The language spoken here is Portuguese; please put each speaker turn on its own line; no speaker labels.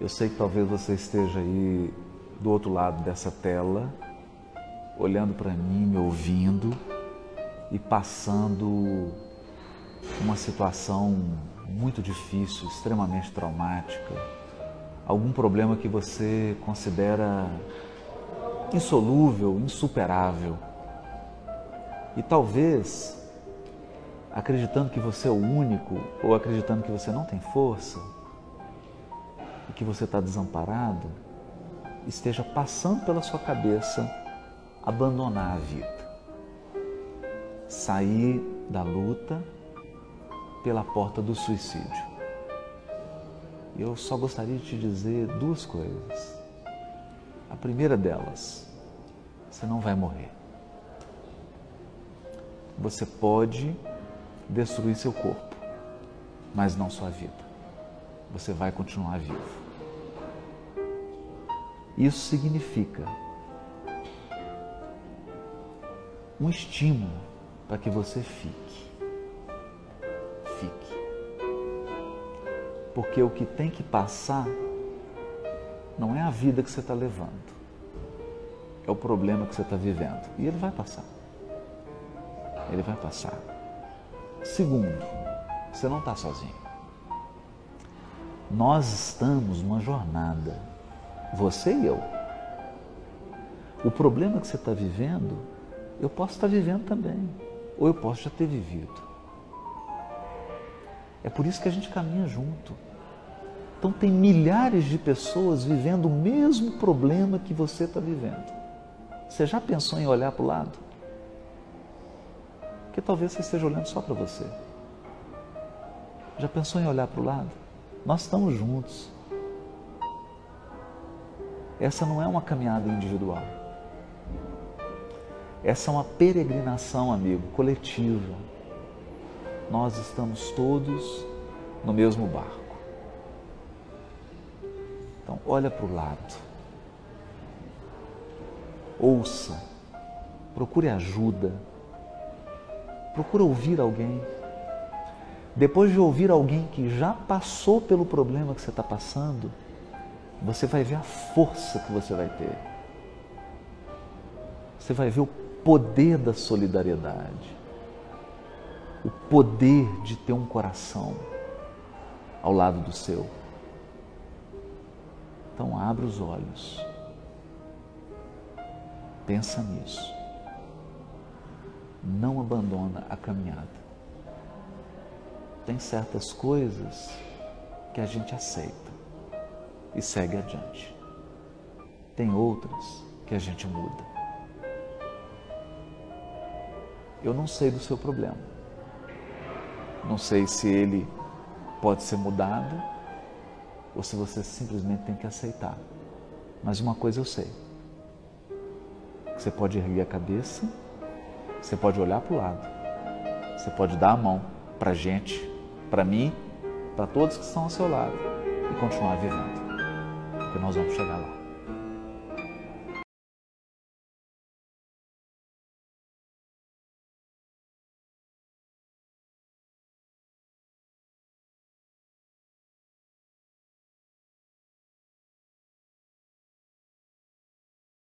Eu sei que talvez você esteja aí do outro lado dessa tela, olhando para mim, me ouvindo e passando uma situação muito difícil, extremamente traumática, algum problema que você considera insolúvel, insuperável. E talvez, acreditando que você é o único, ou acreditando que você não tem força, e que você está desamparado, esteja passando pela sua cabeça abandonar a vida. Sair da luta pela porta do suicídio. Eu só gostaria de te dizer duas coisas. A primeira delas, você não vai morrer. Você pode destruir seu corpo, mas não sua vida. Você vai continuar vivo. Isso significa um estímulo para que você fique. Fique. Porque o que tem que passar não é a vida que você está levando, é o problema que você está vivendo. E ele vai passar. Ele vai passar. Segundo, você não está sozinho. Nós estamos numa jornada você e eu. O problema que você está vivendo, eu posso estar vivendo também, ou eu posso já ter vivido. É por isso que a gente caminha junto. Então, tem milhares de pessoas vivendo o mesmo problema que você está vivendo. Você já pensou em olhar para o lado? Porque talvez você esteja olhando só para você. Já pensou em olhar para o lado? Nós estamos juntos. Essa não é uma caminhada individual. Essa é uma peregrinação, amigo, coletiva. Nós estamos todos no mesmo barco. Então, olha para o lado. Ouça. Procure ajuda. Procure ouvir alguém. Depois de ouvir alguém que já passou pelo problema que você está passando, você vai ver a força que você vai ter. Você vai ver o poder da solidariedade, o poder de ter um coração ao lado do seu. Então abre os olhos. Pensa nisso. Não abandona a caminhada. Tem certas coisas que a gente aceita e segue adiante. Tem outras que a gente muda. Eu não sei do seu problema. Não sei se ele pode ser mudado ou se você simplesmente tem que aceitar. Mas uma coisa eu sei: você pode erguer a cabeça, você pode olhar para o lado, você pode dar a mão para a gente, para mim, para todos que estão ao seu lado e continuar vivendo porque nós vamos chegar lá.